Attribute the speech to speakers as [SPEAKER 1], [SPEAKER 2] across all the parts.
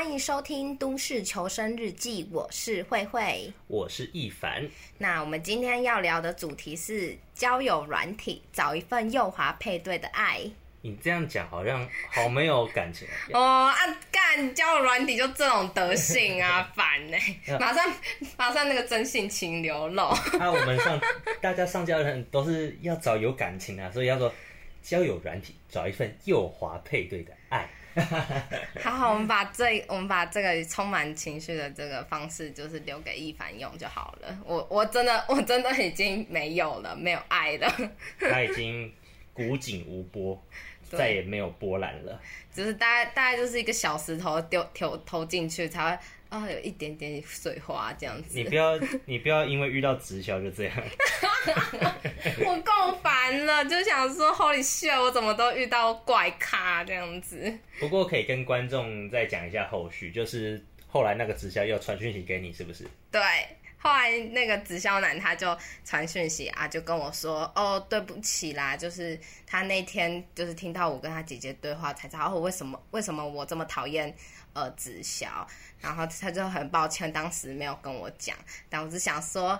[SPEAKER 1] 欢迎收听《都市求生日记》，我是慧慧，
[SPEAKER 2] 我是易凡。
[SPEAKER 1] 那我们今天要聊的主题是交友软体，找一份幼滑配对的爱。
[SPEAKER 2] 你这样讲好像好没有感情
[SPEAKER 1] 哦！啊，干交友软体就这种德性啊，烦呢、欸！马上马上那个真性情流露。
[SPEAKER 2] 那、啊、我们上大家上交友软体都是要找有感情啊，所以要说交友软体找一份幼滑配对的爱。
[SPEAKER 1] 好好，我们把这我们把这个充满情绪的这个方式，就是留给一凡用就好了。我我真的我真的已经没有了，没有爱了。
[SPEAKER 2] 他已经古井无波。再也没有波澜了，
[SPEAKER 1] 只是大概大概就是一个小石头丢投投进去才会啊、哦、有一点点水花这样子。
[SPEAKER 2] 你不要你不要因为遇到直销就这样。
[SPEAKER 1] 我够烦了，就想说 Holy shit，我怎么都遇到怪咖这样子。
[SPEAKER 2] 不过可以跟观众再讲一下后续，就是后来那个直销又传讯息给你，是不是？
[SPEAKER 1] 对。后来那个直销男他就传讯息啊，就跟我说：“哦，对不起啦，就是他那天就是听到我跟他姐姐对话，才知道哦为什么为什么我这么讨厌呃直销，然后他就很抱歉当时没有跟我讲，但我只想说，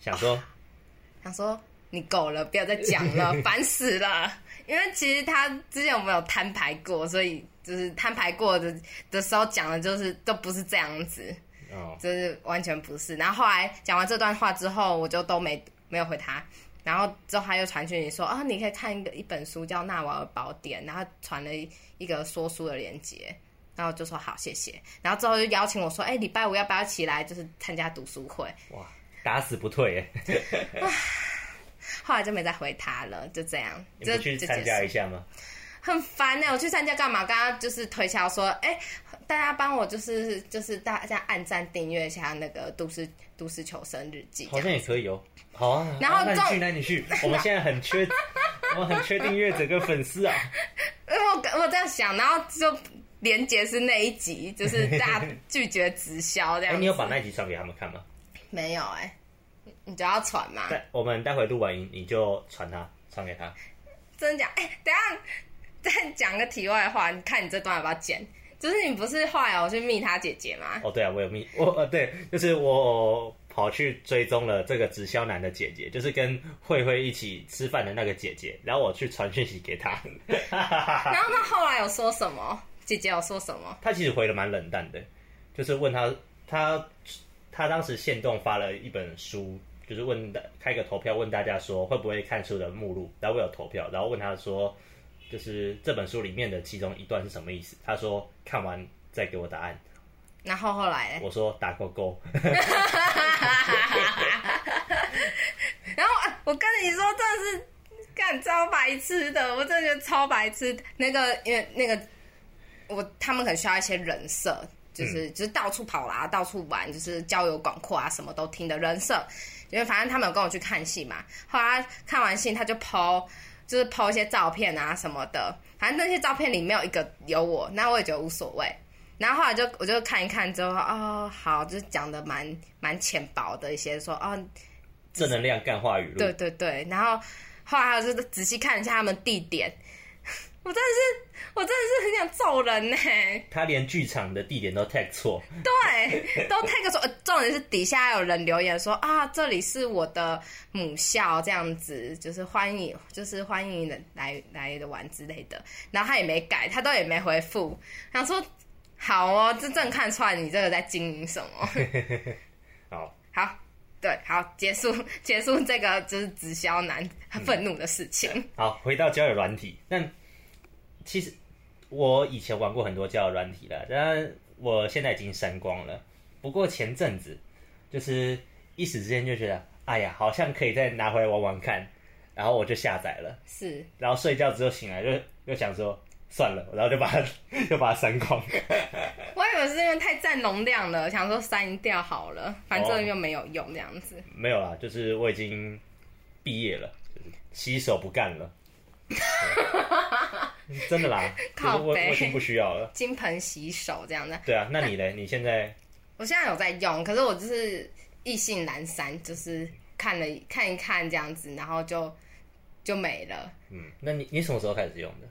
[SPEAKER 2] 想说，
[SPEAKER 1] 哦、想说你够了，不要再讲了，烦死了。因为其实他之前我们有摊牌过，所以就是摊牌过的的时候讲的就是都不是这样子。”哦，就是完全不是。然后后来讲完这段话之后，我就都没没有回他。然后之后他又传讯你说啊，你可以看一个一本书叫《纳瓦尔宝典》，然后传了一个说书的链接，然后就说好，谢谢。然后之后就邀请我说，哎，礼拜五要不要起来，就是参加读书会？
[SPEAKER 2] 哇，打死不退耶！
[SPEAKER 1] 后来就没再回他了，就这样。
[SPEAKER 2] 你不去参加一下吗？
[SPEAKER 1] 很烦呢、欸，我去参加干嘛？刚刚就是推销说，哎、欸，大家帮我就是就是大家按赞订阅一下那个都市都市求生日记，
[SPEAKER 2] 好像也可以哦。好啊，
[SPEAKER 1] 然后、啊、
[SPEAKER 2] 那你去，那你去。我们现在很缺，我们很缺订阅者跟粉丝啊。
[SPEAKER 1] 我我这样想，然后就连结是那一集，就是大家拒绝直销这样。哎、
[SPEAKER 2] 欸，你有把那一集传给他们看吗？
[SPEAKER 1] 没有哎、欸，你就要传嘛。
[SPEAKER 2] 我们待会录完音，你就传他，传给他。
[SPEAKER 1] 真的假？哎、欸，等下。再讲个题外话，你看你这段要不要剪？就是你不是后来我去密他姐姐吗？
[SPEAKER 2] 哦，对啊，我有密我呃，对，就是我跑去追踪了这个直销男的姐姐，就是跟慧慧一起吃饭的那个姐姐，然后我去传讯息给她。
[SPEAKER 1] 然后他后来有说什么？姐姐有说什么？
[SPEAKER 2] 他其实回的蛮冷淡的，就是问他，他他当时限动发了一本书，就是问开个投票问大家说会不会看书的目录，然后我有投票，然后问他说。就是这本书里面的其中一段是什么意思？他说看完再给我答案。
[SPEAKER 1] 然后后来
[SPEAKER 2] 我说打勾勾。
[SPEAKER 1] 然后我跟你说，真的是干超白痴的，我真的觉得超白痴。那个因为那个我他们可能需要一些人设，就是、嗯、就是到处跑啦，到处玩，就是交友广阔啊，什么都听的人设。因为反正他们有跟我去看戏嘛，后来看完戏他就 po。就是 po 一些照片啊什么的，反正那些照片里没有一个有我，那我也觉得无所谓。然后后来就我就看一看之后，哦，好，就是讲的蛮蛮浅薄的一些，说哦，
[SPEAKER 2] 正能量干话语录。
[SPEAKER 1] 对对对，然后后来就是仔细看一下他们地点。我真的是，想揍人呢。
[SPEAKER 2] 他连剧场的地点都 tag 错，
[SPEAKER 1] 对，都 tag 错。重点是底下有人留言说啊，这里是我的母校，这样子就是欢迎，就是欢迎人来来的玩之类的。然后他也没改，他都也没回复。想说好哦，这正看出来你这个在经营什么。
[SPEAKER 2] 好，
[SPEAKER 1] 好，对，好，结束，结束这个就是直销男愤怒的事情。
[SPEAKER 2] 嗯、好，回到交友软体，但。其实我以前玩过很多交友软体了，但我现在已经删光了。不过前阵子就是一时之间就觉得，哎呀，好像可以再拿回来玩玩看，然后我就下载了。
[SPEAKER 1] 是，
[SPEAKER 2] 然后睡觉之后醒来就又想说算了，然后就把它就把它删光。
[SPEAKER 1] 我以为是因为太占容量了，想说删掉好了，反正又没有用这样子。
[SPEAKER 2] 哦，没有啦，就是我已经毕业了，就是洗手不干了。真的啦，靠北，我我已经不需要了，
[SPEAKER 1] 金盆洗手这样的。
[SPEAKER 2] 对啊，那你嘞？你现在？
[SPEAKER 1] 我现在有在用，可是我就是意兴阑珊，就是看了看一看这样子，然后就就没了。
[SPEAKER 2] 嗯，那你你什么时候开始用的？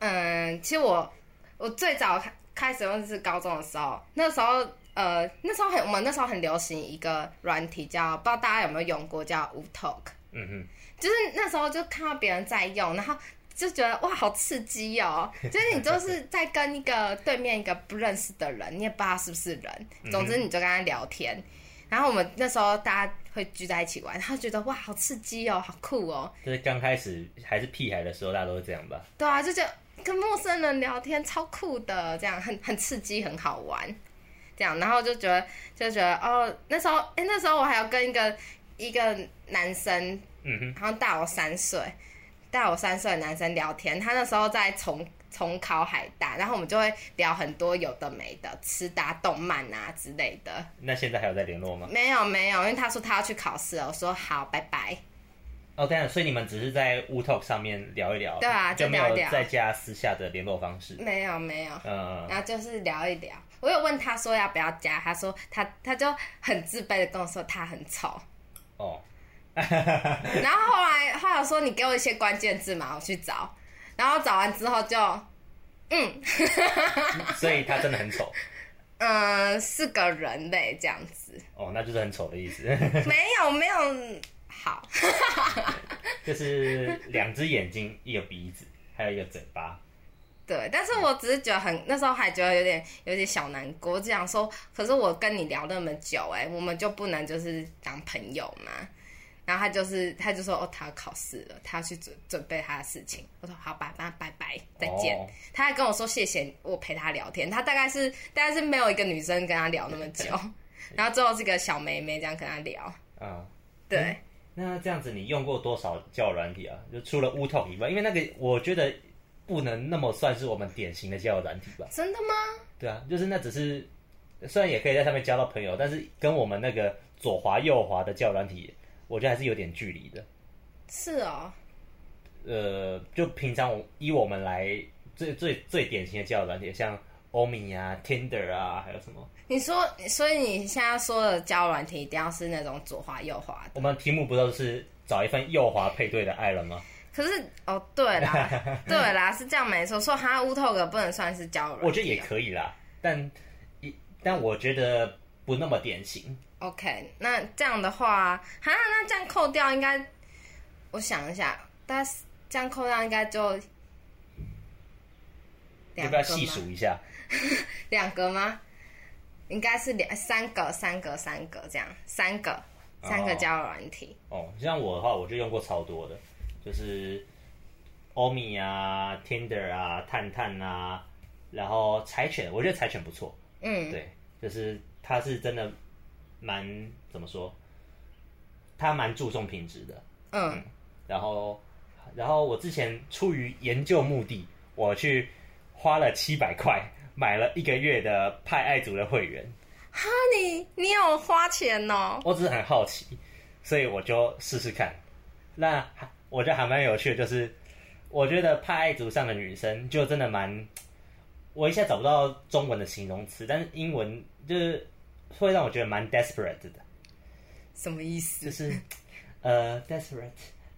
[SPEAKER 1] 嗯，其实我我最早开始用是高中的时候，那时候呃那时候很我们那时候很流行一个软体叫，不知道大家有没有用过，叫 Wootalk。嗯哼，就是那时候就看到别人在用，然后就觉得哇好刺激哦！就是你就是在跟一个对面一个不认识的人，你也不知道是不是人，总之你就跟他聊天。然后我们那时候大家会聚在一起玩，然后觉得哇好刺激哦，好酷哦。
[SPEAKER 2] 就是刚开始还是屁孩的时候，大家都是这样吧？
[SPEAKER 1] 对啊，就觉得跟陌生人聊天超酷的，这样很很刺激，很好玩。这样，然后就觉得就觉得哦，那时候哎，那时候我还要跟一个。一个男生，嗯哼，好像大我三岁，大我三岁的男生聊天，他那时候在重重考海大，然后我们就会聊很多有的没的，吃搭动漫啊之类的。
[SPEAKER 2] 那现在还有在联络吗？
[SPEAKER 1] 没有没有，因为他说他要去考试了，我说好，拜拜。
[SPEAKER 2] 哦，这样，所以你们只是在 Wootalk 上面聊一聊，
[SPEAKER 1] 对啊，
[SPEAKER 2] 就聊一聊，就没有再加私下的联络方式。
[SPEAKER 1] 没有没有，嗯，然后就是聊一聊。我有问他说要不要加，他说他他就很自卑的跟我说他很丑。哦，然后后来后来说，你给我一些关键字嘛，我去找，然后找完之后就，嗯，
[SPEAKER 2] 所以他真的很丑，
[SPEAKER 1] 嗯，是个人类这样子，
[SPEAKER 2] 哦，那就是很丑的意思，
[SPEAKER 1] 没有没有，好，
[SPEAKER 2] 就是两只眼睛，一个鼻子，还有一个嘴巴。
[SPEAKER 1] 对，但是我只是觉得很，那时候还觉得有点有点小难过，就想说，可是我跟你聊那么久，哎，我们就不能就是当朋友嘛？然后他就是，他就说，哦，他要考试了，他要去准准备他的事情。我说好吧，那拜拜，再见。Oh. 他还跟我说谢谢我陪他聊天，他大概是大概是没有一个女生跟他聊那么久，然后最后是个小妹妹这样跟他聊。啊，uh. 对、嗯。
[SPEAKER 2] 那这样子，你用过多少交友软体啊？就除了 Wootalk 以外，因为那个我觉得。不能那么算是我们典型的交友软体吧？
[SPEAKER 1] 真的吗？
[SPEAKER 2] 对啊，就是那只是，虽然也可以在上面交到朋友，但是跟我们那个左滑右滑的交友软体，我觉得还是有点距离的。
[SPEAKER 1] 是哦。
[SPEAKER 2] 呃，就平常我以我们来最最最典型的交友软体，像欧米啊、Tinder 啊，还有什么？
[SPEAKER 1] 你说，所以你现在说的交友软体一定要是那种左滑右滑的？
[SPEAKER 2] 我们题目不都是找一份右滑配对的爱人吗？
[SPEAKER 1] 可是哦，对啦，对啦，是这样没错。说哈，Wootalk 不能算是交友，
[SPEAKER 2] 我觉得也可以啦，但一但我觉得不那么典型。
[SPEAKER 1] OK，那这样的话，哈，那这样扣掉应该，我想一下，但是这样扣掉应该就，
[SPEAKER 2] 要不要细数一下？
[SPEAKER 1] 两个吗？应该是两三个，三个，三个这样，三个，三个交友软体。
[SPEAKER 2] 哦，像我的话，我就用过超多的。就是欧米啊、Tinder 啊、探探啊，然后柴犬，我觉得柴犬不错。嗯，对，就是它是真的蛮怎么说，他蛮注重品质的。嗯，嗯，然后然后我之前出于研究目的，我去花了七百块买了一个月的派爱族的会员。
[SPEAKER 1] 哈，你你有花钱哦？
[SPEAKER 2] 我只是很好奇，所以我就试试看。那。我觉得还蛮有趣的，就是我觉得派爱族上的女生就真的蛮，我一下找不到中文的形容词，但是英文就是会让我觉得蛮 desperate 的。
[SPEAKER 1] 什么意思？
[SPEAKER 2] 就是呃 desperate，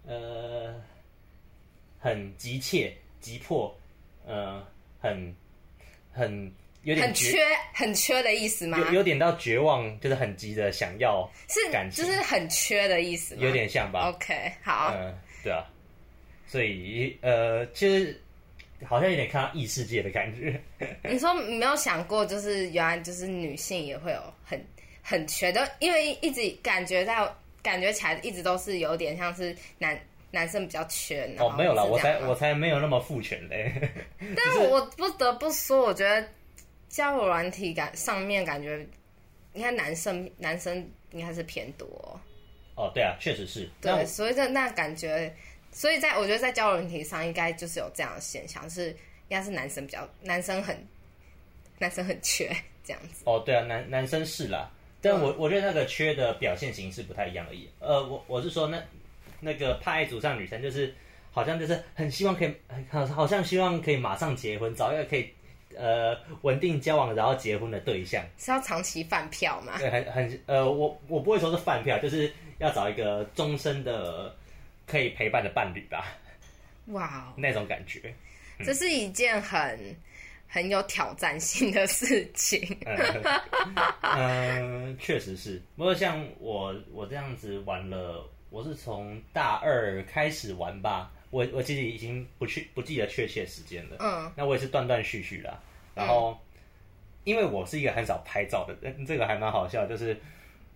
[SPEAKER 2] 呃，很急切、急迫，呃，很很有点
[SPEAKER 1] 很缺、很缺的意思吗？
[SPEAKER 2] 有有点到绝望，就是很急的想要是感情，
[SPEAKER 1] 是就是很缺的意思吗？
[SPEAKER 2] 有点像吧
[SPEAKER 1] ？OK，好。
[SPEAKER 2] 呃对啊，所以呃，其实好像有点看到异世界的感觉。
[SPEAKER 1] 你说没有想过，就是原来就是女性也会有很很缺的，因为一直感觉到感觉起来一直都是有点像是男男生比较缺。
[SPEAKER 2] 哦，没有啦，我才我才没有那么父权嘞。
[SPEAKER 1] 但 是我不得不说，我觉得交友软体感上面感觉，应该男生男生应该是偏多。
[SPEAKER 2] 哦，对啊，确实是。
[SPEAKER 1] 对，所以这那感觉，所以在我觉得在交友问题上，应该就是有这样的现象，是应该是男生比较，男生很，男生很缺这样子。
[SPEAKER 2] 哦，对啊，男男生是啦，但我、嗯、我觉得那个缺的表现形式不太一样而已。呃，我我是说那那个派爱族上女生就是好像就是很希望可以，好好像希望可以马上结婚，找一个可以呃稳定交往然后结婚的对象。
[SPEAKER 1] 是要长期饭票吗？
[SPEAKER 2] 对，很很呃，我我不会说是饭票，就是。要找一个终身的可以陪伴的伴侣吧，哇 Wow，那种感觉，
[SPEAKER 1] 这是一件很很有挑战性的事情。
[SPEAKER 2] 嗯，确实是。不过像我我这样子玩了，我是从大二开始玩吧。我我其实已经不去不记得确切时间了。嗯，那我也是断断续续啦。然后，嗯、因为我是一个很少拍照的人，这个还蛮好笑，就是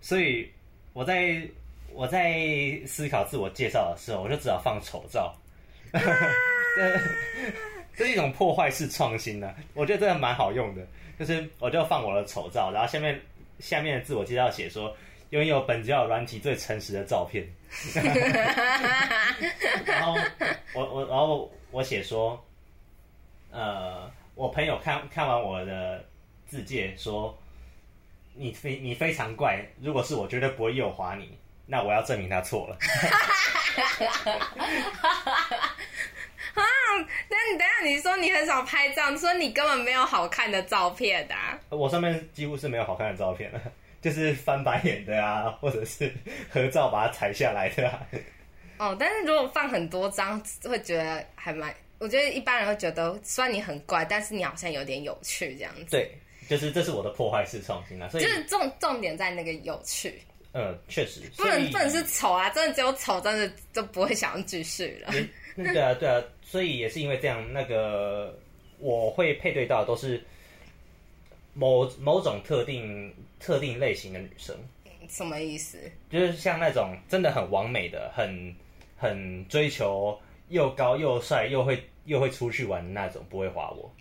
[SPEAKER 2] 所以我在我在思考自我介绍的时候，我就只好放丑照。啊 这是一种破坏式创新呢，我觉得这个蛮好用的。就是我就放我的丑照，然后下面下面的自我介绍写说，拥有本交友软体最诚实的照片。然后我我然后我写说，呃，我朋友看看完我的字介说，你非你非常怪，如果是我绝对不会右滑你，那我要证明他错了。
[SPEAKER 1] 啊！等下你等下，你说你很少拍照，你说你根本没有好看的照片的、啊。
[SPEAKER 2] 我上面几乎是没有好看的照片了，就是翻白眼的啊，或者是合照把它裁下来的啊。
[SPEAKER 1] 哦，但是如果放很多张，会觉得还蛮……我觉得一般人会觉得，虽然你很怪，但是你好像有点有趣这样子。
[SPEAKER 2] 对，就是这是我的破坏式创新啊，所以
[SPEAKER 1] 就是重重点在那个有趣。
[SPEAKER 2] 嗯，确实，
[SPEAKER 1] 不能不能是丑啊，真的只有丑，真的就不会想要继续了。
[SPEAKER 2] 对啊，对啊，所以也是因为这样，那个我会配对到都是某某种特定特定类型的女生。
[SPEAKER 1] 什么意思？
[SPEAKER 2] 就是像那种真的很完美的、很很追求又高又帅又会又会出去玩的那种，不会滑我。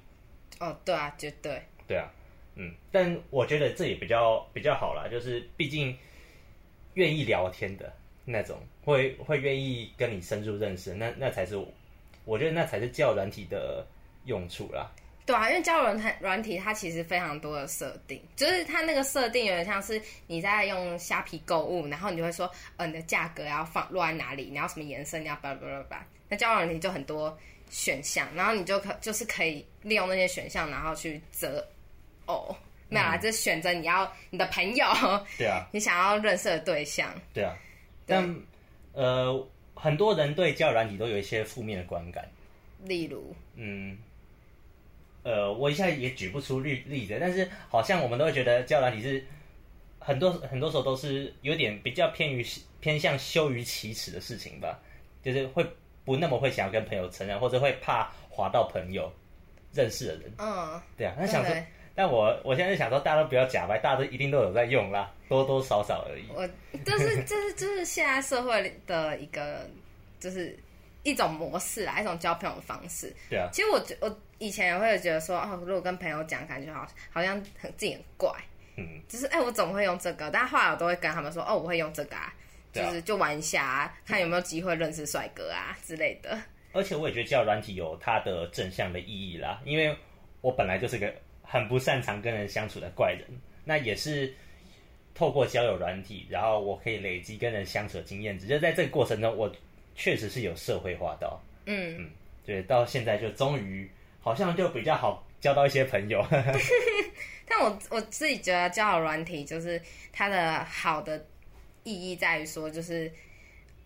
[SPEAKER 1] 哦，对啊，绝对。
[SPEAKER 2] 对啊，嗯，但我觉得这也比较比较好啦，就是毕竟愿意聊天的。那种会会愿意跟你深入认识，那那才是我，我觉得那才是交友软体的用处啦。
[SPEAKER 1] 对啊，因为交友软软体它其实非常多的设定，就是它那个设定有点像是你在用虾皮购物，然后你就会说，呃，你的价格要放落在哪里，你要什么颜色，你要巴拉巴拉巴拉。那交友软体就很多选项，然后你就可就是可以利用那些选项，然后去择偶，没有啦，就选择你要你的朋友，
[SPEAKER 2] 对啊，
[SPEAKER 1] 你想要认识的对象，
[SPEAKER 2] 对啊。但呃，很多人对交友软体都有一些负面的观感，
[SPEAKER 1] 例如，
[SPEAKER 2] 嗯，呃，我一下也举不出例例子，但是好像我们都会觉得交友软体是很多很多时候都是有点比较偏于偏向羞于启齿的事情吧，就是会不那么会想要跟朋友承认，或者会怕滑到朋友认识的人，嗯，对啊，他想说。但我我现在就想说，大家都不要假白，大家都一定都有在用啦，多多少少而已。
[SPEAKER 1] 我就是就是就是现在社会的一个，就是一种模式啦，一种交朋友的方式。
[SPEAKER 2] 对啊。
[SPEAKER 1] 其实我我以前也会觉得说，哦，如果跟朋友讲，感觉好好像很自己很怪。嗯。就是哎、欸，我怎么会用这个？但后来我都会跟他们说，哦，我会用这个啊，就是就玩一下啊，看有没有机会认识帅哥啊之类的。
[SPEAKER 2] 而且我也觉得交友软体有它的正向的意义啦，因为我本来就是个。很不擅长跟人相处的怪人，那也是透过交友软体，然后我可以累积跟人相处的经验值。就在这个过程中，我确实是有社会化到，嗯嗯，对，到现在就终于好像就比较好交到一些朋友。
[SPEAKER 1] 但我我自己觉得交友软体就是它的好的意义在于说，就是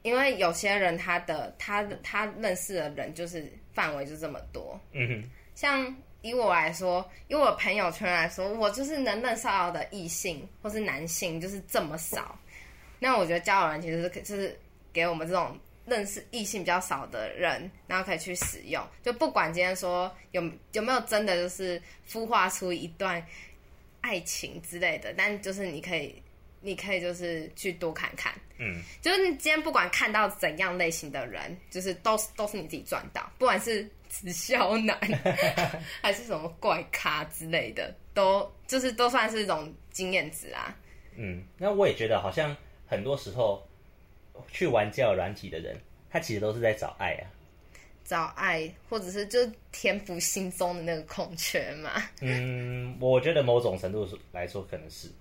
[SPEAKER 1] 因为有些人他的他他认识的人就是范围就这么多，嗯哼，像。以我来说，以我朋友圈来说，我就是能认识到的异性或是男性就是这么少。那我觉得交友人其实是就是给我们这种认识异性比较少的人，然后可以去使用。就不管今天说有有没有真的就是孵化出一段爱情之类的，但就是你可以，你可以就是去多看看。嗯，就是你今天不管看到怎样类型的人，就是都是都是你自己赚到，不管是。直销男 还是什么怪咖之类的，都就是都算是一种经验值啊。
[SPEAKER 2] 嗯，那我也觉得好像很多时候去玩交友软体的人，他其实都是在找爱啊，
[SPEAKER 1] 找爱，或者是就填补心中的那个空缺嘛。
[SPEAKER 2] 嗯，我觉得某种程度来说可能是。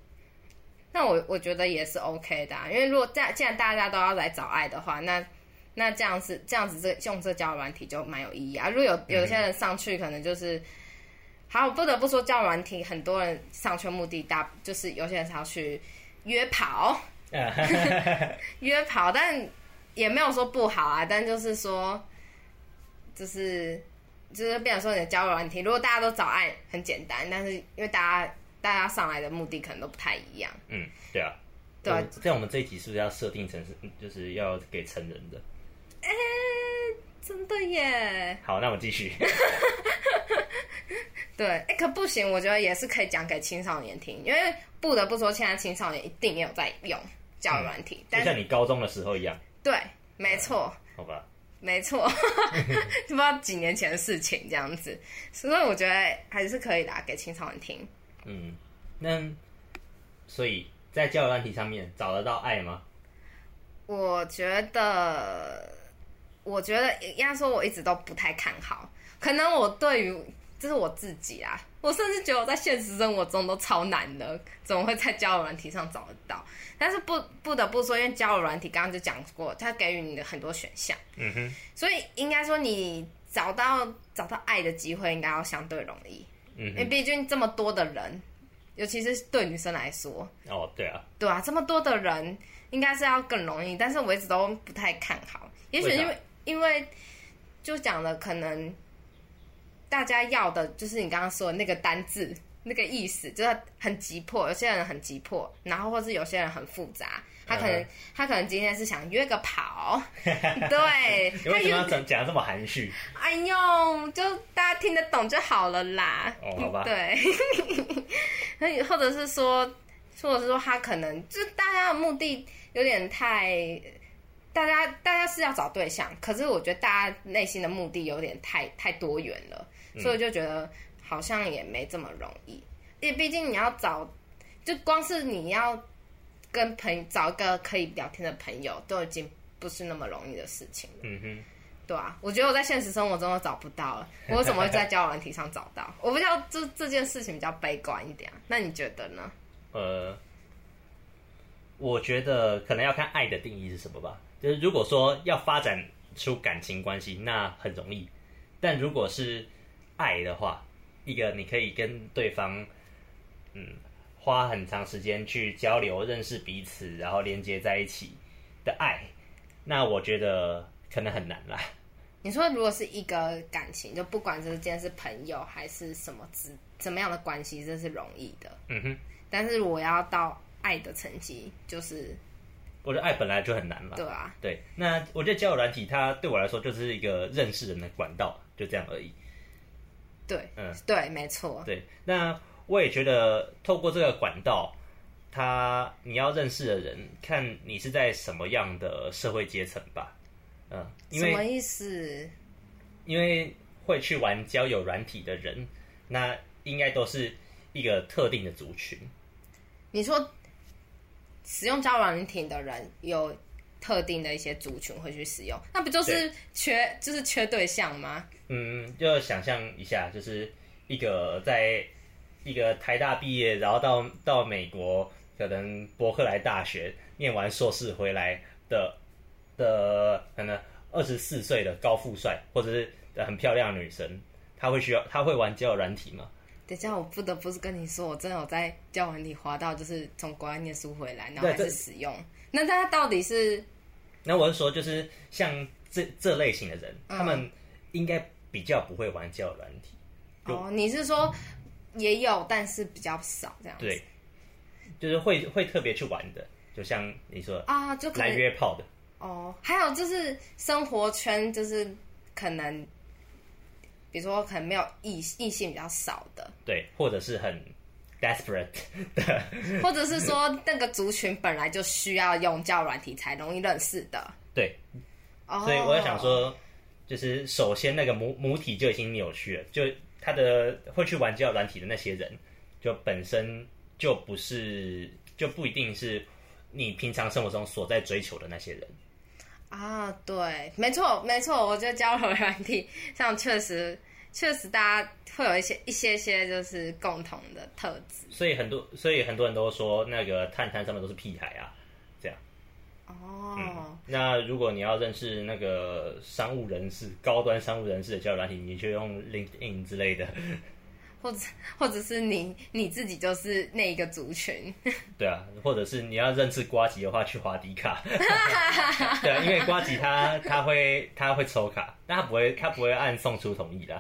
[SPEAKER 1] 那我我觉得也是 OK 的啊，因为如果这样，既然大家都要来找爱的话，那。那这样子，这样子这用这交友软体就蛮有意义啊。如果有有些人上去，可能就是，好，我不得不说交友软体，很多人上去目的大就是有些人是要去约跑，约跑，但也没有说不好啊。但就是说，就是就是变成说你的交友软体，如果大家都找爱很简单，但是因为大家大家上来的目的可能都不太一样。
[SPEAKER 2] 嗯，对啊。
[SPEAKER 1] 对啊。
[SPEAKER 2] 这样我们这一集是不是要设定成是就是要给成人的？
[SPEAKER 1] 哎、欸，真的耶。
[SPEAKER 2] 好，那我们继续。
[SPEAKER 1] 对，哎、欸，可不行，我觉得也是可以讲给青少年听，因为不得不说，现在青少年一定也有在用教育软体，嗯、但
[SPEAKER 2] 就像你高中的时候一样。
[SPEAKER 1] 对，没错。
[SPEAKER 2] 好吧。
[SPEAKER 1] 没错，不知道几年前的事情这样子，所以我觉得还是可以打给青少年听。
[SPEAKER 2] 嗯，那所以在交友软体上面找得到爱吗？
[SPEAKER 1] 我觉得，我觉得应该说我一直都不太看好，可能我对于。这是我自己啊，我甚至觉得我在现实生活中都超难的，怎么会在交友软体上找得到？但是不不得不说，因为交友软体刚刚就讲过，它给予你的很多选项，嗯哼，所以应该说你找到找到爱的机会应该要相对容易，嗯，因为毕竟这么多的人，尤其是对女生来说，
[SPEAKER 2] 哦，对啊，
[SPEAKER 1] 对啊，这么多的人应该是要更容易，但是我一直都不太看好，也许因为因为就讲了可能。大家要的就是你刚刚说的那个单字，那个意思，就是很急迫。有些人很急迫，然后或是有些人很复杂。他可能、uh. 他可能今天是想约个跑，对。
[SPEAKER 2] 你为什么要讲讲这么含蓄？
[SPEAKER 1] 哎呦，就大家听得懂就好了啦。
[SPEAKER 2] 哦，好吧。
[SPEAKER 1] 对。或者是说，或者是说，他可能就大家的目的有点太。大家大家是要找对象，可是我觉得大家内心的目的有点太太多元了，嗯，所以我就觉得好像也没这么容易。因为毕竟你要找，就光是你要跟朋友找一个可以聊天的朋友，都已经不是那么容易的事情了。嗯哼，对啊，我觉得我在现实生活中都找不到了，我为什么会在交友软体上找到？我不知道这这件事情比较悲观一点，那你觉得呢？
[SPEAKER 2] 呃，我觉得可能要看爱的定义是什么吧。就是如果说要发展出感情关系，那很容易；但如果是爱的话，一个你可以跟对方，嗯，花很长时间去交流、认识彼此，然后连接在一起的爱，那我觉得可能很难啦。
[SPEAKER 1] 你说，如果是一个感情，就不管这件是朋友还是什么之怎么样的关系，这是容易的。嗯哼。但是我要到爱的层级，就是。
[SPEAKER 2] 我觉得爱本来就很难嘛。
[SPEAKER 1] 对啊。
[SPEAKER 2] 对，那我觉得交友软体它对我来说就是一个认识人的管道，就这样而已。
[SPEAKER 1] 对，嗯，对，没错。
[SPEAKER 2] 对，那我也觉得透过这个管道，他你要认识的人，看你是在什么样的社会阶层吧。嗯，因为，
[SPEAKER 1] 什么意思？
[SPEAKER 2] 因为会去玩交友软体的人，那应该都是一个特定的族群。
[SPEAKER 1] 你说。使用交友软体的人有特定的一些族群会去使用，那不就是缺就是缺对象吗？
[SPEAKER 2] 嗯，就想象一下，就是一个在一个台大毕业，然后到到美国可能伯克莱大学念完硕士回来的的可能二十四岁的高富帅或者是很漂亮的女生，她会需要她会玩交友软体吗？
[SPEAKER 1] 等一下，我不得不是跟你说，我真的有在交友软体滑到，就是从国外念书回来，然后还是使用。那他到底是？
[SPEAKER 2] 那我是说，就是像这这类型的人，嗯，他们应该比较不会玩交友软体。
[SPEAKER 1] 哦，你是说也有，但是比较少这样子？
[SPEAKER 2] 对，就是会会特别去玩的，就像你说
[SPEAKER 1] 啊，就
[SPEAKER 2] 来约炮的。
[SPEAKER 1] 哦，还有就是生活圈，就是可能。比如说，可能没有异异性比较少的，
[SPEAKER 2] 对，或者是很 desperate 的，
[SPEAKER 1] 或者是说那个族群本来就需要用交软体才容易认识的，
[SPEAKER 2] 对。Oh. 所以我在想说，就是首先那个母母体就已经扭曲了，就他的会去玩交软体的那些人，就本身就不是，就不一定是你平常生活中所在追求的那些人。
[SPEAKER 1] 啊，对，没错，没错，我觉得交流软体上确实，确实大家会有一些一些些就是共同的特质。
[SPEAKER 2] 所以很多，所以很多人都说那个探探上面都是屁孩啊，这样。
[SPEAKER 1] 哦、嗯。
[SPEAKER 2] 那如果你要认识那个商务人士、高端商务人士的交流软体，你就用 LinkedIn 之类的。
[SPEAKER 1] 或者，或者是你你自己就是那一个族群，
[SPEAKER 2] 对啊，或者是你要认识瓜吉的话，去滑迪卡，对啊，因为瓜吉他他会他会抽卡，但他不会他不会按送出同意的，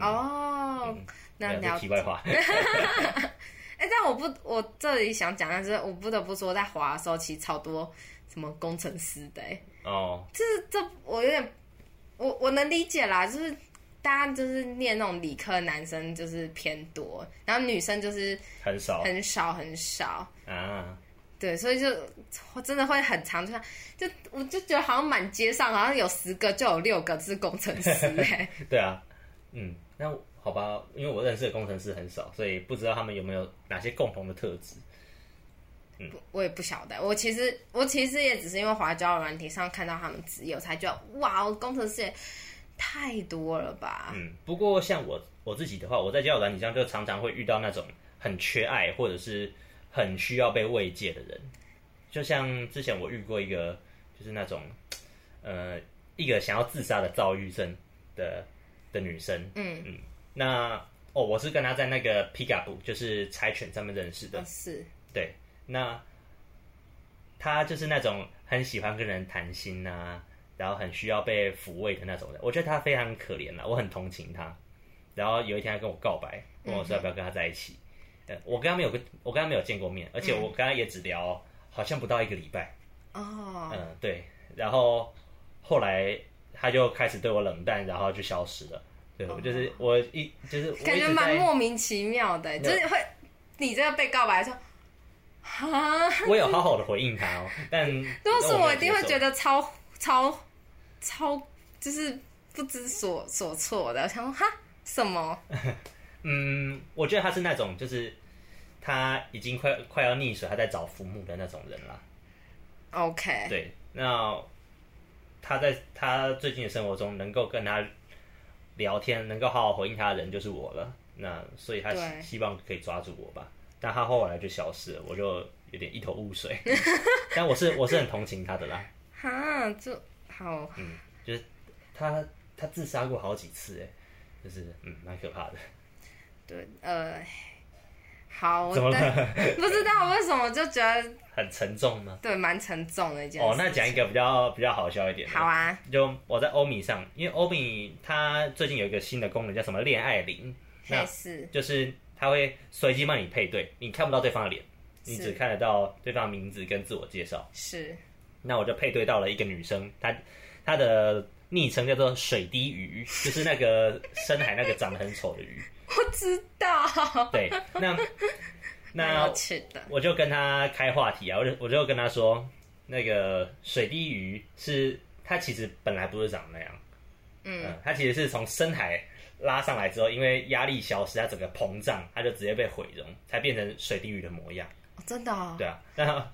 [SPEAKER 1] 哦，
[SPEAKER 2] 嗯、
[SPEAKER 1] 那聊
[SPEAKER 2] 题外话。
[SPEAKER 1] 哎、欸，但我不，我这里想讲的是，我不得不说，在滑的时候，其实超多什么工程师的、欸。
[SPEAKER 2] 哦，
[SPEAKER 1] 这这我有点，我我能理解啦，就是大家就是念那种理科的男生就是偏多，然后女生就是
[SPEAKER 2] 很少
[SPEAKER 1] 很少很少
[SPEAKER 2] 啊。
[SPEAKER 1] 对，所以就我真的会很长就像就我就觉得好像满街上好像有十个就有六个是工程师哎、欸。
[SPEAKER 2] 对啊，嗯，那。好吧，因为我认识的工程师很少，所以不知道他们有没有哪些共同的特质。
[SPEAKER 1] 嗯，我也不晓得。我其实我其实也只是因为华交友软体上看到他们职业，我才觉得哇，工程师也太多了吧。
[SPEAKER 2] 嗯，不过像我我自己的话，我在交友软体上就常常会遇到那种很缺爱或者是很需要被慰藉的人。就像之前我遇过一个，就是那种呃一个想要自杀的躁郁症的的女生。嗯嗯。那哦，我是跟她在那个 Pickup，就是柴犬上面认识的。
[SPEAKER 1] 哦、是，
[SPEAKER 2] 对。那她就是那种很喜欢跟人谈心啊，然后很需要被抚慰的那种人。我觉得他非常可怜了，我很同情他。然后有一天他跟我告白，问我说要不要跟他在一起。嗯、我跟他没有跟，我跟他没有见过面，而且我跟他也只聊好像不到一个礼拜。
[SPEAKER 1] 哦。
[SPEAKER 2] 嗯，对。然后后来他就开始对我冷淡，然后就消失了。对，我就是我一就是
[SPEAKER 1] 感觉蛮莫名其妙的，就是会你这个被告白的时候，哈，
[SPEAKER 2] 我有好好的回应他哦，但
[SPEAKER 1] 都是我一定会觉得超超超就是不知所所措的，我想说哈什么？
[SPEAKER 2] 嗯，我觉得他是那种就是他已经快快要溺水，他在找浮木的那种人了。
[SPEAKER 1] OK，
[SPEAKER 2] 对，那他在他最近的生活中能够跟他。聊天能够好好回应他的人就是我了，那所以他希希望可以抓住我吧，但他后来就消失了，我就有点一头雾水。但我是我是很同情他的啦。
[SPEAKER 1] 哈，就好，
[SPEAKER 2] 嗯，就是他他自杀过好几次，哎，就是嗯，蛮可怕的。
[SPEAKER 1] 对，呃。好，
[SPEAKER 2] 怎么了？
[SPEAKER 1] 不知道为什么就觉得
[SPEAKER 2] 很沉重呢？
[SPEAKER 1] 对，蛮沉重的一件事。
[SPEAKER 2] 哦，那讲一个比较比较好笑一点的。
[SPEAKER 1] 好啊，
[SPEAKER 2] 就我在欧米上，因为欧米它最近有一个新的功能，叫什么恋爱铃。那是，就是它会随机帮你配对，你看不到对方的脸，你只看得到对方的名字跟自我介绍。
[SPEAKER 1] 是。
[SPEAKER 2] 那我就配对到了一个女生，她她的昵称叫做水滴鱼，就是那个深海那个长得很丑的鱼。
[SPEAKER 1] 我知道。
[SPEAKER 2] 对，那 那我就跟她开话题啊，我就我就跟她说，那个水滴鱼是它其实本来不是长那样，嗯，嗯，它其实是从深海拉上来之后，因为压力消失，它整个膨胀，它就直接被毁容，才变成水滴鱼的模样。
[SPEAKER 1] 哦，真的哦？
[SPEAKER 2] 对啊，那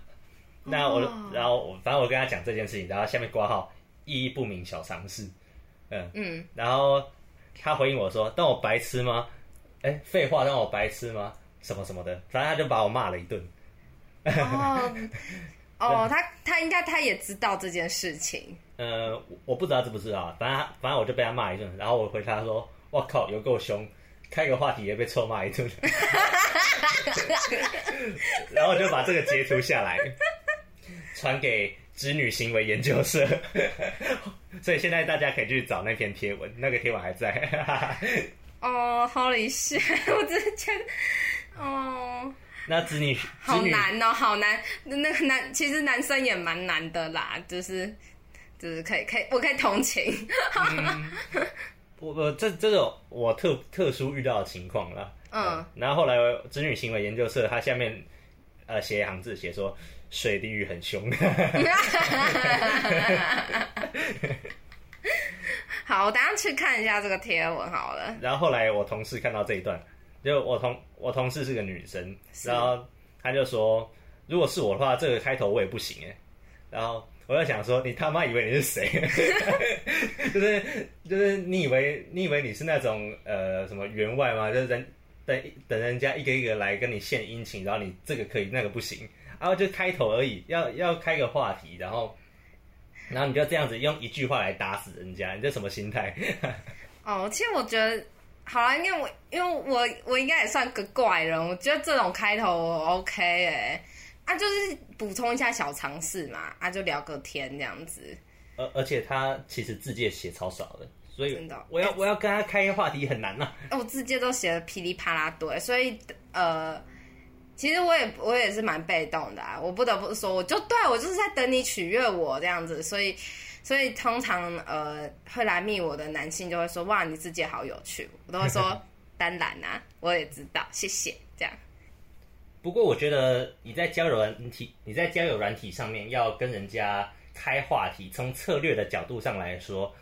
[SPEAKER 2] 那我、哦、然后我反正我跟他讲这件事情，然后下面挂号意义不明小常识，嗯嗯，然后他回应我说：“当我白痴吗？”哎，废话，让我白痴吗？什么什么的，反正他就把我骂了一顿。
[SPEAKER 1] 哦，哦，他他应该他也知道这件事情。
[SPEAKER 2] 呃，我不知道知不知道，反正反正我就被他骂一顿，然后我回他说：“我靠，有够凶，开个话题也被臭骂一顿。”然后我就把这个截图下来，传给子女行为研究社。所以现在大家可以去找那篇贴文，那个贴文还在。
[SPEAKER 1] 哦，好离线！我真的觉得，哦，
[SPEAKER 2] 那子女
[SPEAKER 1] 好难哦，好难。那个男，其实男生也蛮难的啦，就是就是可以可以，我可以同情。
[SPEAKER 2] 嗯、我我这这种我特特殊遇到的情况啦。嗯、呃，然后后来子女行为研究社，它下面呃写一行字，写说水滴鱼很凶。
[SPEAKER 1] 好，我等下去看一下这个贴文好了。
[SPEAKER 2] 然后后来我同事看到这一段，就我同我同事是个女生，然后她就说，如果是我的话，这个开头我也不行哎。然后我就想说，你他妈以为你是谁？就是就是你以为你以为你是那种呃什么员外吗？就是人等等人家一个一个来跟你献殷勤，然后你这个可以那个不行，然后就开头而已，要要开个话题，然后。然后你就这样子用一句话来打死人家，你这什么心态？
[SPEAKER 1] 哦，其实我觉得，好啦，因为我因为我我应该也算个怪人，我觉得这种开头 OK 哎，啊，就是补充一下小常识嘛，啊，就聊个天这样子。
[SPEAKER 2] 而而且他其实字迹写超少的，所以
[SPEAKER 1] 真的
[SPEAKER 2] 我要我要跟他开话题很难呐、啊。
[SPEAKER 1] 我字迹都写的噼里啪啦对，所以呃，其实我也我也是蛮被动的啊。我不得不说，我就对我就是在等你取悦我这样子，所以所以通常呃会来密我的男性就会说哇，你自己好有趣，我都会说 当然啊，我也知道，谢谢这样。
[SPEAKER 2] 不过我觉得你在交友软体，你在交友软体上面要跟人家开话题，从策略的角度上来说。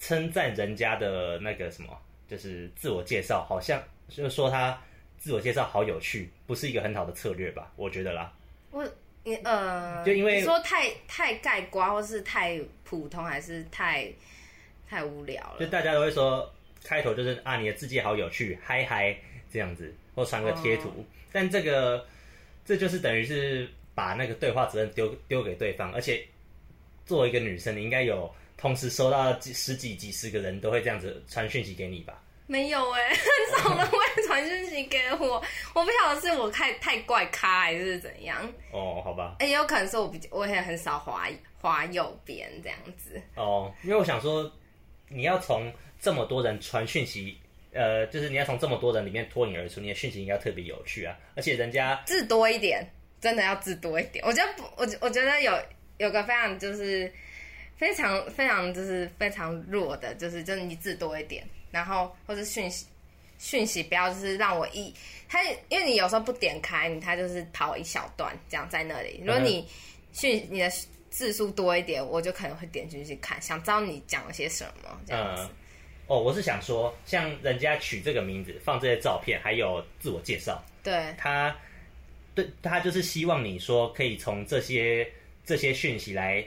[SPEAKER 2] 称赞人家的那个什么，就是自我介绍，好像就是说他自我介绍好有趣，不是一个很好的策略吧？我觉得啦。
[SPEAKER 1] 我你呃，
[SPEAKER 2] 就因为
[SPEAKER 1] 说太太盖瓜，或是太普通，还是太太无聊了。
[SPEAKER 2] 就大家都会说开头就是啊，你的字迹好有趣，嗨嗨这样子，或传个贴图。哦、但这个这就是等于是把那个对话责任丢丢给对方，而且作为一个女生，你应该有。同时收到几十几几十个人都会这样子传讯息给你吧？
[SPEAKER 1] 没有哎、欸，很少人会传讯息给 我。不晓得是我太太怪咖还是怎样。
[SPEAKER 2] 哦，好吧。
[SPEAKER 1] 也有可能是我比较，我也很少滑滑右边这样子。
[SPEAKER 2] 哦，因为我想说，你要从这么多人传讯息，呃，就是你要从这么多人里面脱颖而出，你的讯息应该特别有趣啊。而且人家
[SPEAKER 1] 字多一点，真的要字多一点。我觉得不，我我觉得有有个非常就是。非常非常就是非常弱的，就是就是你字多一点，然后或者讯息讯息不要就是让我一他，因为你有时候不点开你，他就是跑一小段这样在那里。如果你讯你的字数多一点，我就可能会点进去看，想知道你讲了些什么这样子。
[SPEAKER 2] 嗯。哦，我是想说，像人家取这个名字，放这些照片，还有自我介绍，
[SPEAKER 1] 对
[SPEAKER 2] 他，对他就是希望你说可以从这些这些讯息来。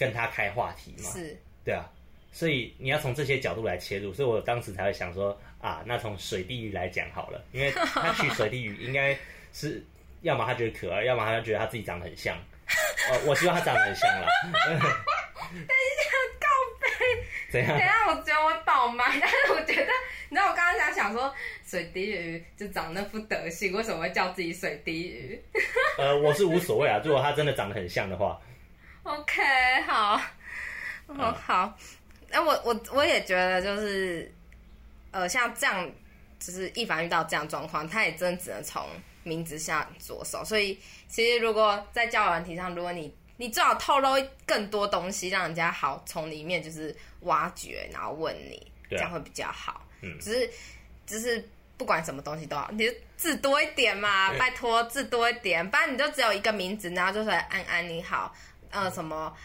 [SPEAKER 2] 跟他开话题嘛，
[SPEAKER 1] 是，
[SPEAKER 2] 对啊，所以你要从这些角度来切入，所以我当时才会想说啊，那从水滴鱼来讲好了，因为 他取水滴鱼应该是，要么他觉得可爱，要么他就觉得他自己长得很像，哦，我希望他长得很像啦。
[SPEAKER 1] 等一下，告白，
[SPEAKER 2] 怎样？
[SPEAKER 1] 等一下，我觉得我倒麦，但是我觉得，你知道我刚刚想想说，水滴鱼就长那副德性，为什么会叫自己水滴鱼？
[SPEAKER 2] 呃，我是无所谓啊，如果他真的长得很像的话。
[SPEAKER 1] OK，好，哦好，那我我我也觉得就是，呃，像这样，就是一凡遇到这样状况，他也真的只能从名字下着手。所以，其实如果在交友问题上，如果你你最好透露更多东西，让人家好从里面就是挖掘，然后问你，这样会比较好。嗯，只是只是不管什么东西都好，你就字多一点嘛，拜托字多一点，不然你就只有一个名字，然后就是安安你好。呃，什么，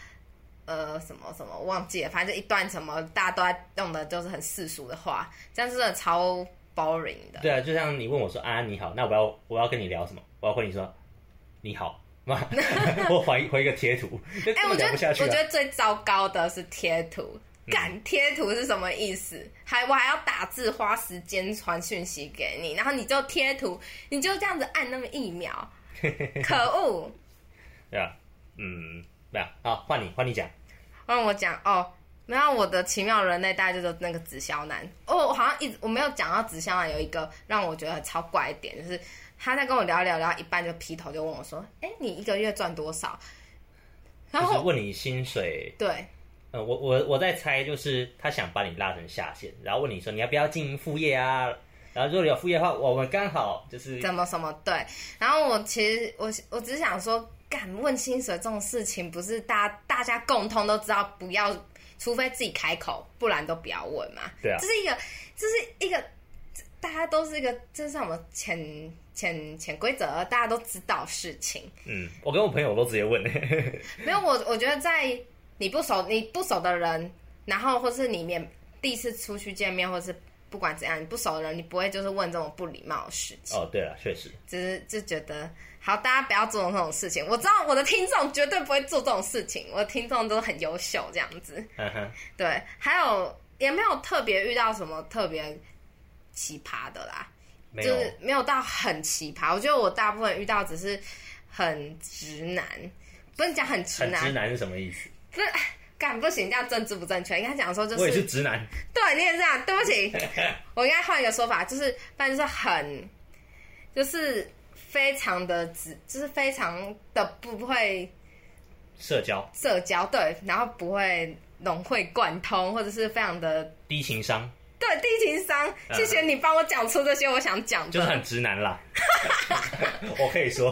[SPEAKER 1] 呃，什么什么，忘记了，反正一段什么，大家都在用的，就是很世俗的话，这样真的超 boring 的。
[SPEAKER 2] 对啊，就像你问我说安安你好，那我要我要跟你聊什么？我要回你说你好，我回回一个贴图。哎、欸，
[SPEAKER 1] 我觉得我觉得最糟糕的是贴图，敢贴图是什么意思？还我还要打字，花时间传讯息给你，然后你就贴图，你就这样子按那么一秒，可恶。
[SPEAKER 2] 对啊，嗯。对啊，好，换你，换你讲。
[SPEAKER 1] 换我讲哦。然后我的奇妙人类大概就是那个直销男哦，我好像一直我没有讲到直销男有一个让我觉得超怪一点，就是他在跟我聊聊聊一半就劈头就问我说：“哎，你一个月赚多少？”
[SPEAKER 2] 然后问你薪水。
[SPEAKER 1] 对。
[SPEAKER 2] 呃，我我我在猜，就是他想把你拉成下线，然后问你说你要不要经营副业啊？然后如果你有副业的话，我们刚好就是
[SPEAKER 1] 怎么什么对。然后我其实我我只是想说。敢问薪水这种事情，不是大家大家共通都知道，不要，除非自己开口，不然都不要问嘛。
[SPEAKER 2] 对啊，
[SPEAKER 1] 这是一个，这是一个，大家都是一个，这是什么潜潜潜规则，大家都知道事情。
[SPEAKER 2] 嗯，我跟我朋友都直接问。
[SPEAKER 1] 没有，我我觉得在你不熟你不熟的人，然后或是里面第一次出去见面，或是不管怎样，你不熟的人，你不会就是问这种不礼貌的事情。
[SPEAKER 2] 哦，对了，确实，
[SPEAKER 1] 只是就觉得。好，大家不要做这种事情。我知道我的听众绝对不会做这种事情，我的听众都很优秀，这样子。对，还有也没有特别遇到什么特别奇葩的啦，就是没有到很奇葩。我觉得我大部分遇到只是很直男，不是讲很直男。
[SPEAKER 2] 直男是什么意思？
[SPEAKER 1] 不是，干不行，这样政治不正确。应该讲说就是
[SPEAKER 2] 我也是直男。
[SPEAKER 1] 对，你也是这样。对不起，我应该换一个说法，就是，但就是很，就是。非常的直，就是非常的不会
[SPEAKER 2] 社交，
[SPEAKER 1] 社交对，然后不会融会贯通，或者是非常的
[SPEAKER 2] 低情商。
[SPEAKER 1] 对，低情商。谢谢你帮我讲出这些我想讲的。
[SPEAKER 2] 就是很直男啦。我可以说。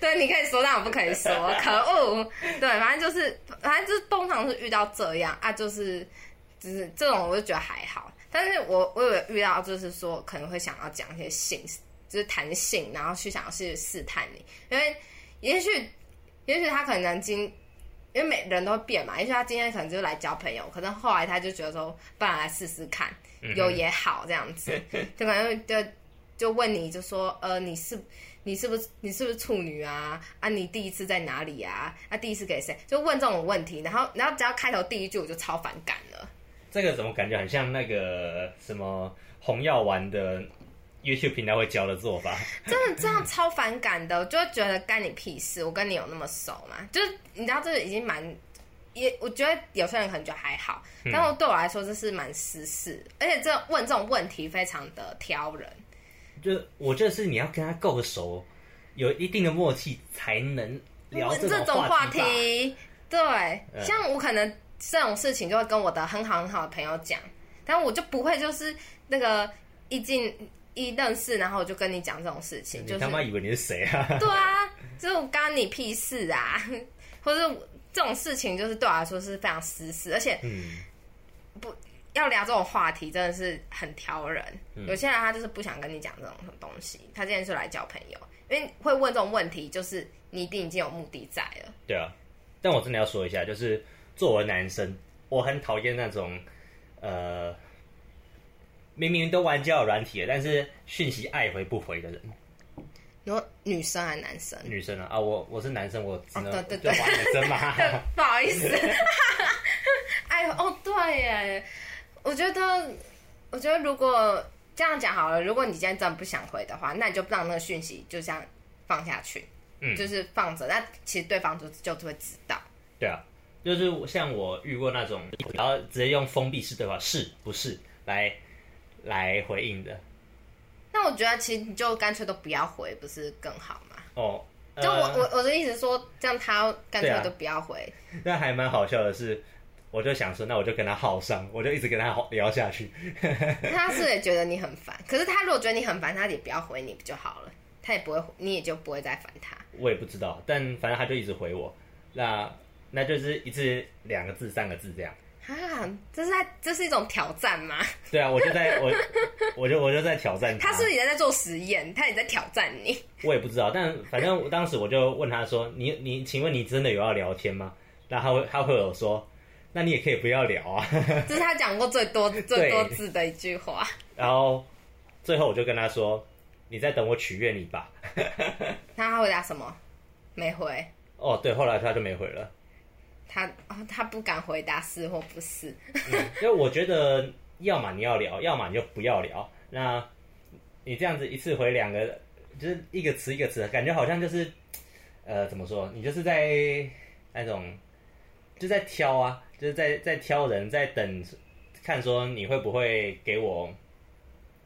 [SPEAKER 1] 对，你可以说，但我不可以说。可恶。对，反正就是，反正就是通常是遇到这样啊，就是，就是这种，我就觉得还好。但是我我有遇到，就是说可能会想要讲一些性，就是弹性，然后去想要去试探你，因为也许，也许他可能今，因为每人都会变嘛，也许他今天可能就是来交朋友，可能后来他就觉得说，不然来试试看，有也好这样子，就可能就就问你就说，呃，你是你是不是你是不是处女啊？啊，你第一次在哪里啊？啊，第一次给谁？就问这种问题，然后然后只要开头第一句，我就超反感了。
[SPEAKER 2] 这个怎么感觉很像那个什么红药丸的 YouTube 频道会教的做法？
[SPEAKER 1] 真的这样超反感的，我就会觉得干你屁事！我跟你有那么熟吗？就是你知道，这个已经蛮也，我觉得有些人可能觉得还好，但是对我来说这是蛮私事，而且这问这种问题非常的挑人。
[SPEAKER 2] 就我觉得是你要跟他够熟，有一定的默契才能聊这种话题。这种话题
[SPEAKER 1] 对，嗯、像我可能。这种事情就会跟我的很好很好的朋友讲，但我就不会就是那个一进一认识，然后我就跟你讲这种事情。就
[SPEAKER 2] 你他妈以为你是谁啊？
[SPEAKER 1] 对啊，就干你屁事啊！或者这种事情，就是对我来说是非常私事，而且不要聊这种话题，真的是很挑人。嗯、有些人他就是不想跟你讲这种东西，他今天是来交朋友，因为会问这种问题，就是你一定已经有目的在了。
[SPEAKER 2] 对啊，但我真的要说一下，就是。作为男生，我很讨厌那种，呃，明明都玩交友软体了，但是讯息爱回不回的人。
[SPEAKER 1] 你说女生还是男生？
[SPEAKER 2] 女生啊啊！我我是男生，我只能
[SPEAKER 1] 对对对，
[SPEAKER 2] 女生嘛。
[SPEAKER 1] 不好意思，哎哦对耶，我觉得我觉得如果这样讲好了，如果你今天真的不想回的话，那你就让那个讯息就这样放下去，嗯，就是放着，那其实对方就就会知道。
[SPEAKER 2] 对啊。就是像我遇过那种，然后直接用封闭式对话，是不是来来回应的？
[SPEAKER 1] 那我觉得其实你就干脆都不要回，不是更好吗？
[SPEAKER 2] 哦，
[SPEAKER 1] 呃、就我我我的意思说，这样他干脆都不要回。
[SPEAKER 2] 那、啊、还蛮好笑的是，我就想说，那我就跟他耗上，我就一直跟他聊下去。
[SPEAKER 1] 他是也觉得你很烦，可是他如果觉得你很烦，他也不要回你不就好了？他也不会，你也就不会再烦他。
[SPEAKER 2] 我也不知道，但反正他就一直回我。那。那就是一次两个字、三个字这样
[SPEAKER 1] 啊？这是在这是一种挑战吗？
[SPEAKER 2] 对啊，我就在我我就我就在挑战他。
[SPEAKER 1] 他是不是也在做实验？他也在挑战你？
[SPEAKER 2] 我也不知道，但反正当时我就问他说：“你你，请问你真的有要聊天吗？”然后他会他会有说：“那你也可以不要聊啊。”
[SPEAKER 1] 这是他讲过最多最多字的一句话。
[SPEAKER 2] 然后最后我就跟他说：“你在等我取悦你吧。”
[SPEAKER 1] 那他回答什么？没回。
[SPEAKER 2] 哦，对，后来他就没回了。
[SPEAKER 1] 他他不敢回答是或不是，
[SPEAKER 2] 嗯，因为我觉得，要么你要聊，要么你就不要聊。那你这样子一次回两个，就是一个词一个词，感觉好像就是，呃，怎么说？你就是在那种就在挑啊，就是在在挑人，在等看说你会不会给我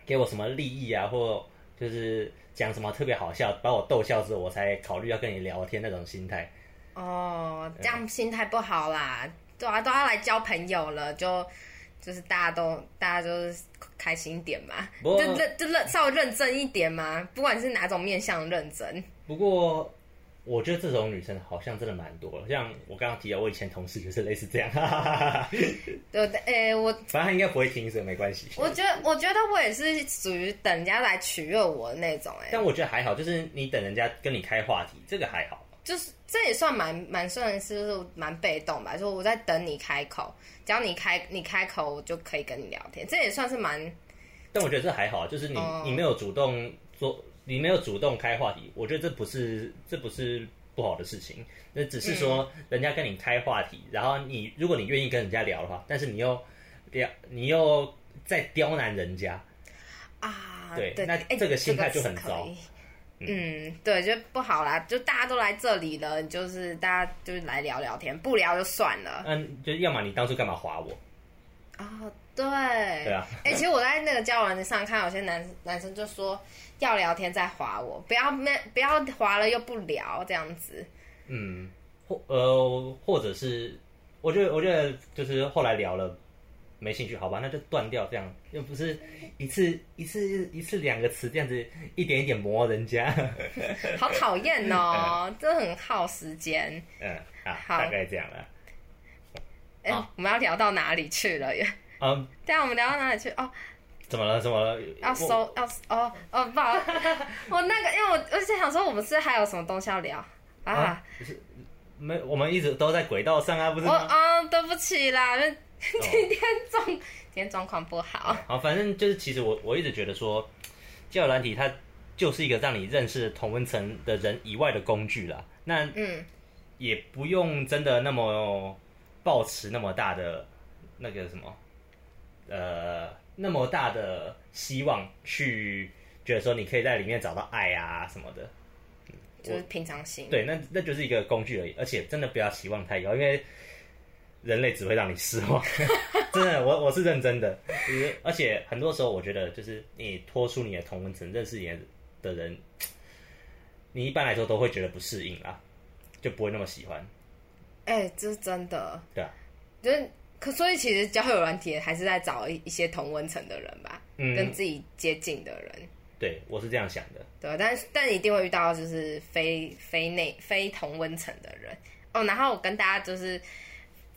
[SPEAKER 2] 给我什么利益啊，或就是讲什么特别好笑，把我逗笑之后，我才考虑要跟你聊天那种心态。
[SPEAKER 1] 哦，这样心态不好啦，嗯、对啊，都要来交朋友了，就就是大家都大家就是开心一点嘛，就认就认稍微认真一点嘛，不管是哪种面向认真。
[SPEAKER 2] 不过我觉得这种女生好像真的蛮多，像我刚刚提到，我以前同事就是类似这样。
[SPEAKER 1] 对，哎、欸，我
[SPEAKER 2] 反正他应该不会听，所以没关系。
[SPEAKER 1] 我觉得，我觉得我也是属于等人家来取悦我的那种、欸，哎。
[SPEAKER 2] 但我觉得还好，就是你等人家跟你开话题，这个还好。
[SPEAKER 1] 就是这也算蛮蛮算是蛮被动吧，说我在等你开口，只要你开你开口，我就可以跟你聊天，这也算是蛮。
[SPEAKER 2] 但我觉得这还好，就是你、嗯、你没有主动做，你没有主动开话题，我觉得这不是这不是不好的事情，那只是说人家跟你开话题，嗯、然后你如果你愿意跟人家聊的话，但是你又聊你又在刁难人家
[SPEAKER 1] 啊，
[SPEAKER 2] 对，对那这个心态就很糟。
[SPEAKER 1] 嗯，对，就不好啦，就大家都来这里了，就是大家就是来聊聊天，不聊就算了。
[SPEAKER 2] 嗯，就要么你当初干嘛划我？
[SPEAKER 1] 哦，对，
[SPEAKER 2] 对啊。
[SPEAKER 1] 哎、欸，其实我在那个交友软件上看，有些男男生就说要聊天再划我，不要没不要划了又不聊这样子。
[SPEAKER 2] 嗯，或呃，或者是我觉得我觉得就是后来聊了没兴趣，好吧，那就断掉这样，又不是一次一次一次两个词这样子一点一点磨人家，
[SPEAKER 1] 好讨厌哦，这很耗时间。
[SPEAKER 2] 嗯，好，大概这样了。
[SPEAKER 1] 哎、欸，我们要聊到哪里去了？呀？嗯，对啊，我们聊到哪里去？哦，
[SPEAKER 2] 怎么了？怎么了？
[SPEAKER 1] 要收？要哦哦，不好，我那个，因为我我在想说，我们是还有什么东西要聊啊？啊
[SPEAKER 2] 是没，我们一直都在轨道上啊，不是
[SPEAKER 1] 哦，对不起啦，今天状、哦、今天状况不好。
[SPEAKER 2] 好，反正就是，其实我我一直觉得说，交友软体它就是一个让你认识同温层的人以外的工具啦。那嗯，也不用真的那么。抱持那么大的那个什么，呃，那么大的希望去觉得说你可以在里面找到爱啊什么的，
[SPEAKER 1] 就是平常心。
[SPEAKER 2] 对，那那就是一个工具而已，而且真的不要期望太高，因为人类只会让你失望。真的，我我是认真的，就是而且很多时候我觉得，就是你脱出你的同温层，认识你的人，你一般来说都会觉得不适应啦，就不会那么喜欢。
[SPEAKER 1] 哎、欸，这是真的。
[SPEAKER 2] 对啊，
[SPEAKER 1] 就是可，所以其实交友软体还是在找一一些同温层的人吧，嗯，跟自己接近的人。
[SPEAKER 2] 对，我是这样想的。
[SPEAKER 1] 对，但是但一定会遇到就是非非内非同温层的人哦。然后我跟大家就是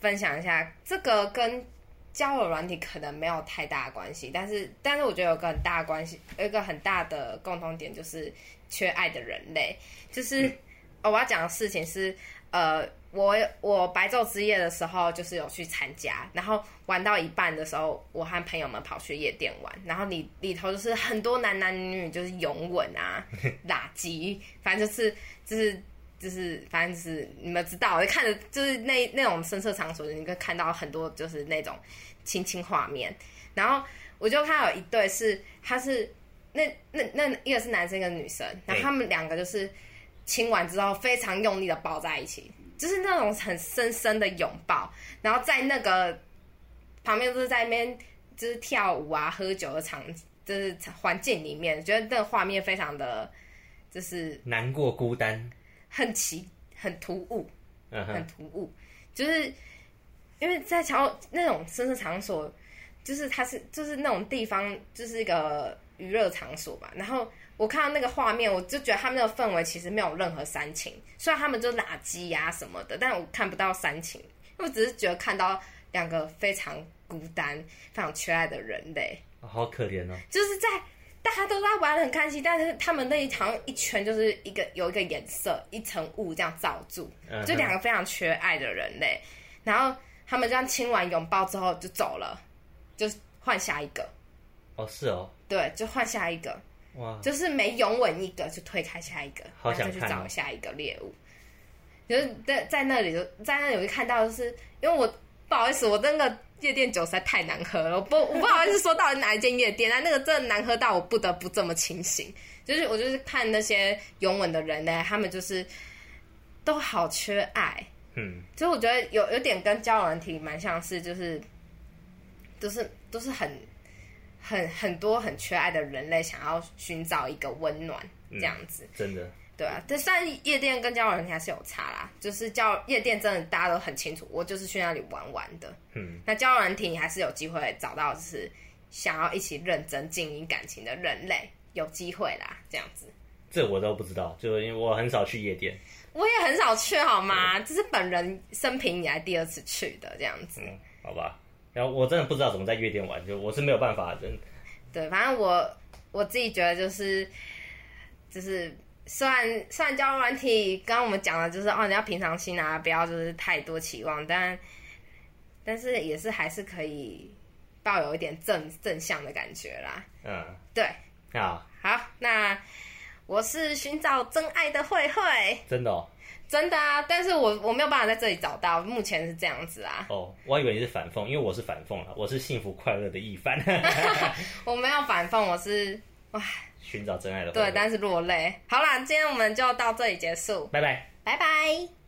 [SPEAKER 1] 分享一下，这个跟交友软体可能没有太大的关系，但是但是我觉得有个很大的关系，有一个很大的共同点就是缺爱的人类。就是、嗯哦、我要讲的事情是呃。我我白昼之夜的时候，就是有去参加，然后玩到一半的时候，我和朋友们跑去夜店玩，然后里里头就是很多男男女女，就是拥吻啊、拉鸡，反正就是就是就是反正就是你们知道，我就看着就是那那种深色场所，你可以看到很多就是那种亲亲画面，然后我就看到有一对是他是那那那一个是男生一个女生，然后他们两个就是亲完之后非常用力的抱在一起。就是那种很深深的拥抱，然后在那个旁边就是在那边就是跳舞啊、喝酒的场，就是环境里面，觉得那个画面非常的，就是
[SPEAKER 2] 难过、孤单，
[SPEAKER 1] 很奇、很突兀，嗯，很突兀。就是因为在桥那种深色场所，就是它是就是那种地方，就是一个娱乐场所吧，然后。我看到那个画面，我就觉得他们那个氛围其实没有任何煽情，虽然他们就垃圾呀什么的，但我看不到煽情，我只是觉得看到两个非常孤单、非常缺爱的人类，
[SPEAKER 2] 哦、好可怜哦。
[SPEAKER 1] 就是在大家都在玩的很开心，但是他们那一场一圈就是一个有一个颜色一层雾这样罩住，就两个非常缺爱的人类，然后他们这样亲完拥抱之后就走了，就换下一个。
[SPEAKER 2] 哦，是哦。对，
[SPEAKER 1] 就换下一个。
[SPEAKER 2] 哇！
[SPEAKER 1] 就是每拥吻一个就推开下一个，
[SPEAKER 2] 好想
[SPEAKER 1] 再去找下一个猎物。就是在在那里就在那里，我就看到，就是因为我不好意思，我那个夜店酒实在太难喝了，我不我不好意思说到底哪一间夜店但，那个真的难喝到我不得不这么清醒。就是我就是看那些拥吻的人呢，他们就是都好缺爱，嗯，所以我觉得有有点跟交友软体蛮像是，就是都是都是很。很很多很缺爱的人类想要寻找一个温暖，这样子，
[SPEAKER 2] 嗯、真的，
[SPEAKER 1] 对啊。但是夜店跟交友软体还是有差啦，就是交夜店真的大家都很清楚，我就是去那里玩玩的。嗯，那交友软体你还是有机会找到，就是想要一起认真经营感情的人类，有机会啦，这样子。
[SPEAKER 2] 这我都不知道，就因为我很少去夜店，
[SPEAKER 1] 我也很少去，好吗？这是本人生平以来第二次去的，这样子。
[SPEAKER 2] 嗯，好吧。然后我真的不知道怎么在夜店玩，就我是没有办法的。
[SPEAKER 1] 对，反正我我自己觉得就是就是，虽然虽然交友软体，刚刚我们讲的就是哦，你要平常心啊，不要就是太多期望，但但是也是还是可以抱有一点正正向的感觉啦。嗯，对，
[SPEAKER 2] 好，
[SPEAKER 1] 好，那我是寻找真爱的慧慧，
[SPEAKER 2] 真的哦。
[SPEAKER 1] 真的啊，但是我我没有办法在这里找到，目前是这样子啊。
[SPEAKER 2] 哦，我还以为你是反讽，因为我是反讽了，我是幸福快乐的一番。
[SPEAKER 1] 我没有反讽，我是哇，
[SPEAKER 2] 寻找真爱的。
[SPEAKER 1] 对，但是落泪。好啦，今天我们就到这里结束，
[SPEAKER 2] 拜拜，
[SPEAKER 1] 拜拜。